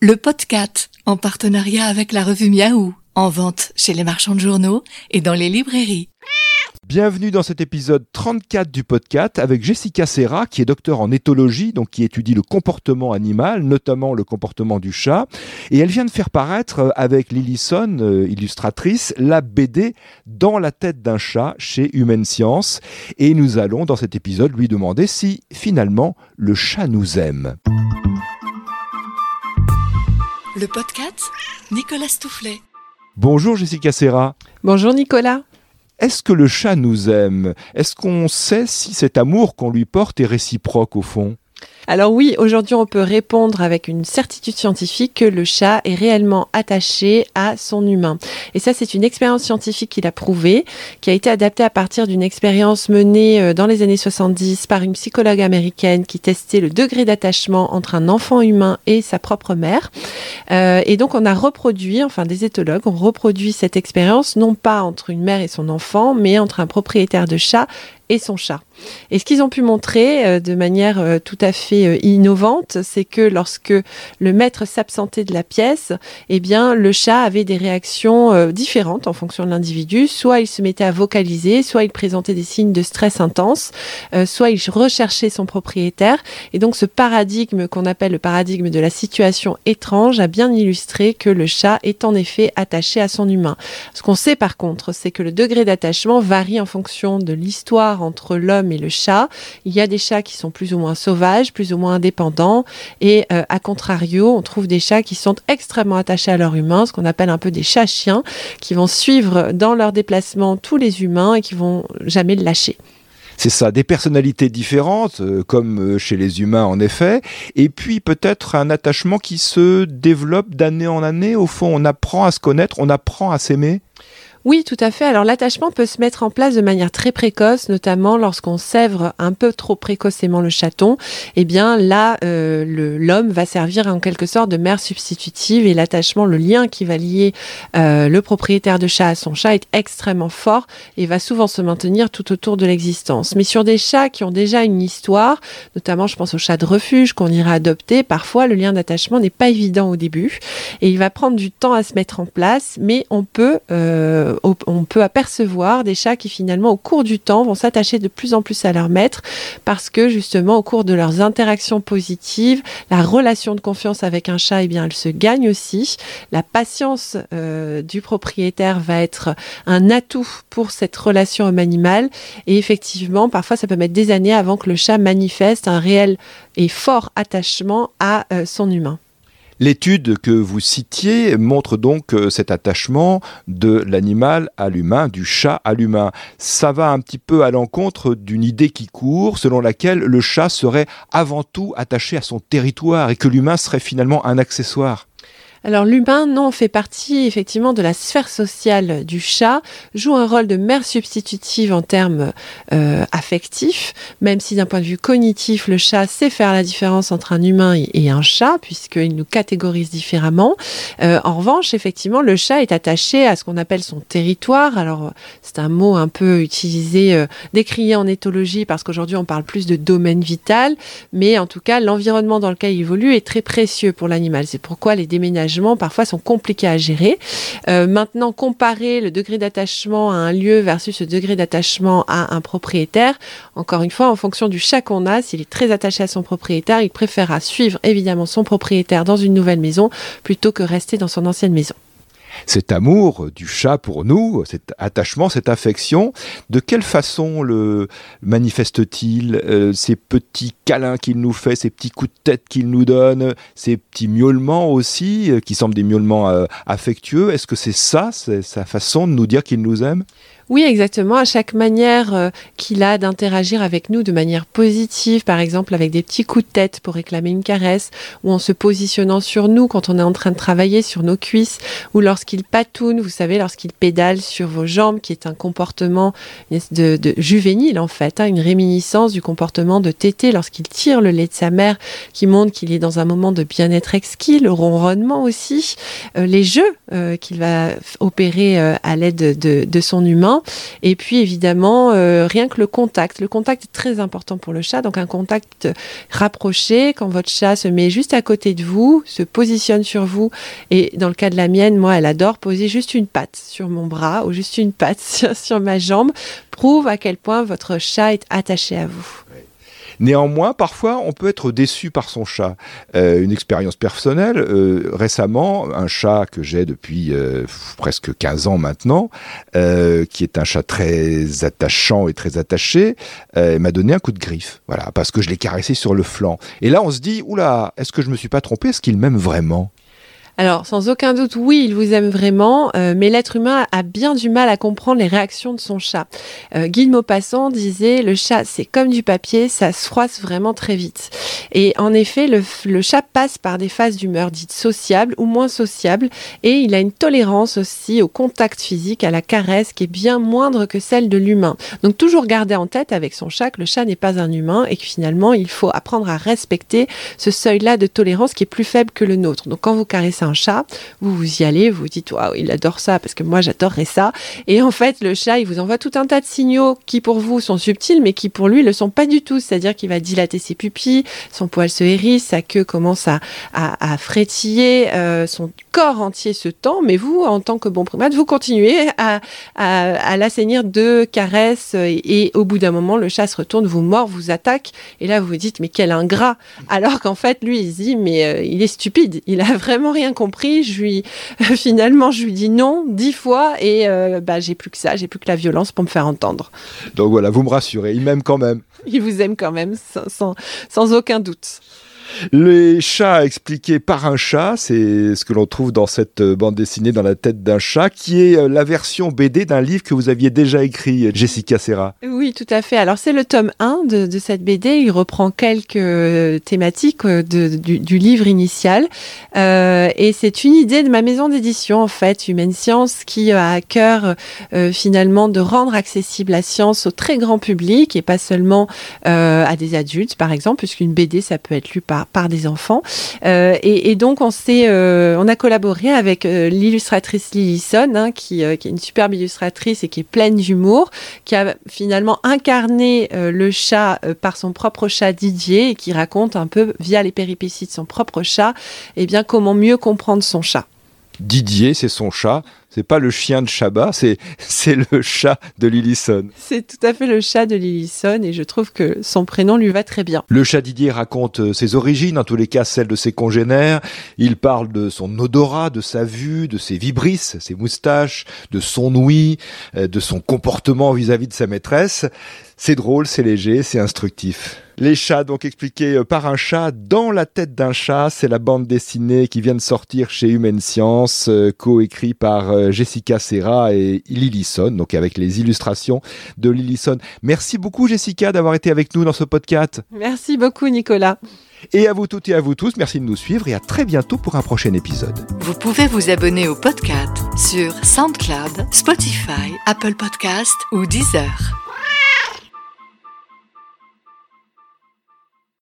Le podcast, en partenariat avec la revue Miaou, en vente chez les marchands de journaux et dans les librairies. Bienvenue dans cet épisode 34 du podcast avec Jessica Serra, qui est docteur en éthologie, donc qui étudie le comportement animal, notamment le comportement du chat. Et elle vient de faire paraître euh, avec Lillison, euh, illustratrice, la BD Dans la tête d'un chat chez Human Science. Et nous allons dans cet épisode lui demander si finalement le chat nous aime. Le podcast, Nicolas Stoufflet. Bonjour Jessica Serra. Bonjour Nicolas. Est-ce que le chat nous aime? Est-ce qu'on sait si cet amour qu'on lui porte est réciproque au fond? Alors oui, aujourd'hui on peut répondre avec une certitude scientifique que le chat est réellement attaché à son humain. Et ça c'est une expérience scientifique qu'il a prouvée, qui a été adaptée à partir d'une expérience menée euh, dans les années 70 par une psychologue américaine qui testait le degré d'attachement entre un enfant humain et sa propre mère. Euh, et donc on a reproduit, enfin des éthologues ont reproduit cette expérience non pas entre une mère et son enfant, mais entre un propriétaire de chat et son chat. Et ce qu'ils ont pu montrer euh, de manière euh, tout à fait euh, innovante, c'est que lorsque le maître s'absentait de la pièce, eh bien le chat avait des réactions différentes en fonction de l'individu. Soit il se mettait à vocaliser, soit il présentait des signes de stress intense, soit il recherchait son propriétaire. Et donc ce paradigme qu'on appelle le paradigme de la situation étrange a bien illustré que le chat est en effet attaché à son humain. Ce qu'on sait par contre, c'est que le degré d'attachement varie en fonction de l'histoire entre l'homme et le chat. Il y a des chats qui sont plus ou moins sauvages, plus ou moins indépendants, et euh, à contrario, on trouve des chats qui sont extrêmement attachés à leur humain, ce qu'on appelle un peu des chats-chiens, qui vont suivre dans leur déplacement tous les humains et qui vont jamais le lâcher. C'est ça, des personnalités différentes, euh, comme euh, chez les humains en effet, et puis peut-être un attachement qui se développe d'année en année. Au fond, on apprend à se connaître, on apprend à s'aimer. Oui, tout à fait. Alors l'attachement peut se mettre en place de manière très précoce, notamment lorsqu'on sèvre un peu trop précocement le chaton. Eh bien là, euh, l'homme va servir en quelque sorte de mère substitutive et l'attachement, le lien qui va lier euh, le propriétaire de chat à son chat est extrêmement fort et va souvent se maintenir tout autour de l'existence. Mais sur des chats qui ont déjà une histoire, notamment je pense aux chats de refuge qu'on ira adopter, parfois le lien d'attachement n'est pas évident au début et il va prendre du temps à se mettre en place, mais on peut euh, on peut apercevoir des chats qui finalement au cours du temps vont s'attacher de plus en plus à leur maître parce que justement au cours de leurs interactions positives, la relation de confiance avec un chat, eh bien elle se gagne aussi. La patience euh, du propriétaire va être un atout pour cette relation homme-animal et effectivement parfois ça peut mettre des années avant que le chat manifeste un réel et fort attachement à euh, son humain. L'étude que vous citiez montre donc euh, cet attachement de l'animal à l'humain, du chat à l'humain. Ça va un petit peu à l'encontre d'une idée qui court selon laquelle le chat serait avant tout attaché à son territoire et que l'humain serait finalement un accessoire. Alors l'humain, non, fait partie effectivement de la sphère sociale du chat, joue un rôle de mère substitutive en termes euh, affectifs, même si d'un point de vue cognitif, le chat sait faire la différence entre un humain et, un chat, puisqu'il nous catégorise différemment. Euh, en revanche, effectivement, le chat est attaché à ce qu'on appelle son territoire. Alors c'est un mot un peu utilisé, euh, décrié en éthologie, parce qu'aujourd'hui on parle plus de domaine vital, mais en tout cas l'environnement dans lequel il évolue est très précieux pour l'animal. C'est pourquoi les déménagements parfois sont compliqués à gérer. Euh, maintenant, comparer le degré d'attachement à un lieu versus le degré d'attachement à un propriétaire, encore une fois, en fonction du chat qu'on a, s'il est très attaché à son propriétaire, il préférera suivre évidemment son propriétaire dans une nouvelle maison plutôt que rester dans son ancienne maison cet amour du chat pour nous, cet attachement, cette affection, de quelle façon le manifeste-t-il euh, Ces petits câlins qu'il nous fait, ces petits coups de tête qu'il nous donne, ces petits miaulements aussi, euh, qui semblent des miaulements euh, affectueux, est-ce que c'est ça, c'est sa façon de nous dire qu'il nous aime? Oui, exactement. À chaque manière euh, qu'il a d'interagir avec nous de manière positive, par exemple avec des petits coups de tête pour réclamer une caresse, ou en se positionnant sur nous quand on est en train de travailler sur nos cuisses, ou lorsqu'il patoune, vous savez, lorsqu'il pédale sur vos jambes, qui est un comportement de, juvénile en fait, hein, une réminiscence du comportement de Tété lorsqu'il tire le lait de sa mère, qui montre qu'il est dans un moment de bien-être exquis, le ronronnement aussi, euh, les jeux euh, qu'il va opérer à l'aide de, de son humain Et puis évidemment, rien que le contact. Le contact est très important pour le chat, donc un contact rapproché quand votre chat se met juste à côté de vous, se positionne sur vous. Et dans le cas de la mienne, moi, elle adore poser juste une patte sur mon bras ou juste une patte sur, ma jambe, prouve à quel point votre chat est attaché à vous. Néanmoins, parfois, on peut être déçu par son chat. Euh, une expérience personnelle, euh, récemment, un chat que j'ai depuis euh, presque 15 ans maintenant, qui est un chat très attachant et très attaché, m'a donné un coup de griffe. Voilà, parce que je l'ai caressé sur le flanc. Et là, on se dit, oula, est-ce que je me suis pas trompé? Est-ce qu'il m'aime vraiment? Alors, sans aucun doute, oui, il vous aime vraiment, euh, mais l'être humain a bien du mal à comprendre les réactions de son chat. Euh, Guy Maupassant disait, le chat, c'est comme du papier, ça se froisse vraiment très vite. Et en effet, le, chat passe par des phases d'humeur dites sociables ou moins sociables, et il a une tolérance aussi au contact physique, à la caresse, qui est bien moindre que celle de l'humain. Donc, toujours garder en tête avec son chat que le chat n'est pas un humain et que finalement, il faut apprendre à respecter ce seuil-là de tolérance qui est plus faible que le nôtre. Donc, quand vous caressez chat, vous vous y allez, vous dites waouh, il adore ça parce que moi j'adorerais ça. Et en fait, le chat, il vous envoie tout un tas de signaux qui pour vous sont subtils, mais qui pour lui le sont pas du tout. C'est-à-dire qu'il va dilater ses pupilles, son poil se hérisse, sa queue commence à, à, frétiller, euh, son corps entier se tend, mais vous, en tant que bon primate, vous continuez à, à, l'assainir de caresses et, au bout d'un moment, le chat se retourne, vous mord, vous attaque, et là vous vous dites mais quel ingrat. Alors qu'en fait, lui, il se dit mais euh, il est stupide, il a vraiment rien compris. Je lui, finalement, je lui dis non dix fois et euh, bah, j'ai plus que ça, j'ai plus que la violence pour me faire entendre. Donc voilà, vous me rassurez, il m'aime quand même. Il vous aime quand même, sans, sans aucun doute. Les chats expliqués par un chat, c'est ce que l'on trouve dans cette euh, bande dessinée dans la tête d'un chat, qui est euh, la version BD d'un livre que vous aviez déjà écrit, Jessica Serra. Oui, tout à fait. Alors c'est le tome 1 de, cette BD. Il reprend quelques euh, thématiques du, livre initial. et c'est une idée de ma maison d'édition, en fait, Humaine Science, qui a à cœur finalement de rendre accessible la science au très grand public et pas seulement à des adultes, par exemple, puisqu'une BD, ça peut être lu par par, des enfants. Euh, et, donc, on, euh, on a collaboré avec euh, l'illustratrice Lillison, hein, qui, est une superbe illustratrice et qui est pleine d'humour, qui a finalement incarné le chat par son propre chat Didier et qui raconte un peu, via les péripéties de son propre chat, eh bien, comment mieux comprendre son chat. Didier, c'est son chat. C'est pas le chien de Chabat, c'est, c'est le chat de Lillison. C'est tout à fait le chat de Lillison et je trouve que son prénom lui va très bien. Le chat Didier raconte euh, ses origines, en tous les cas celles de ses congénères. Il parle de son odorat, de sa vue, de ses vibrisses, ses moustaches, de son ouïe, euh, de son comportement vis-à-vis de sa maîtresse. C'est drôle, c'est léger, c'est instructif. Les chats, donc expliqués euh, par un chat dans la tête d'un chat, c'est la bande dessinée qui vient de sortir chez Humaine Science, coécrit par euh, Jessica Serra et Lillison, donc avec les illustrations de Lillison. Merci beaucoup Jessica d'avoir été avec nous dans ce podcast. Merci beaucoup Nicolas. Et à vous toutes et à vous tous, merci de nous suivre et à très bientôt pour un prochain épisode. Vous pouvez vous abonner au podcast sur SoundCloud, Spotify, Apple Podcast ou Deezer.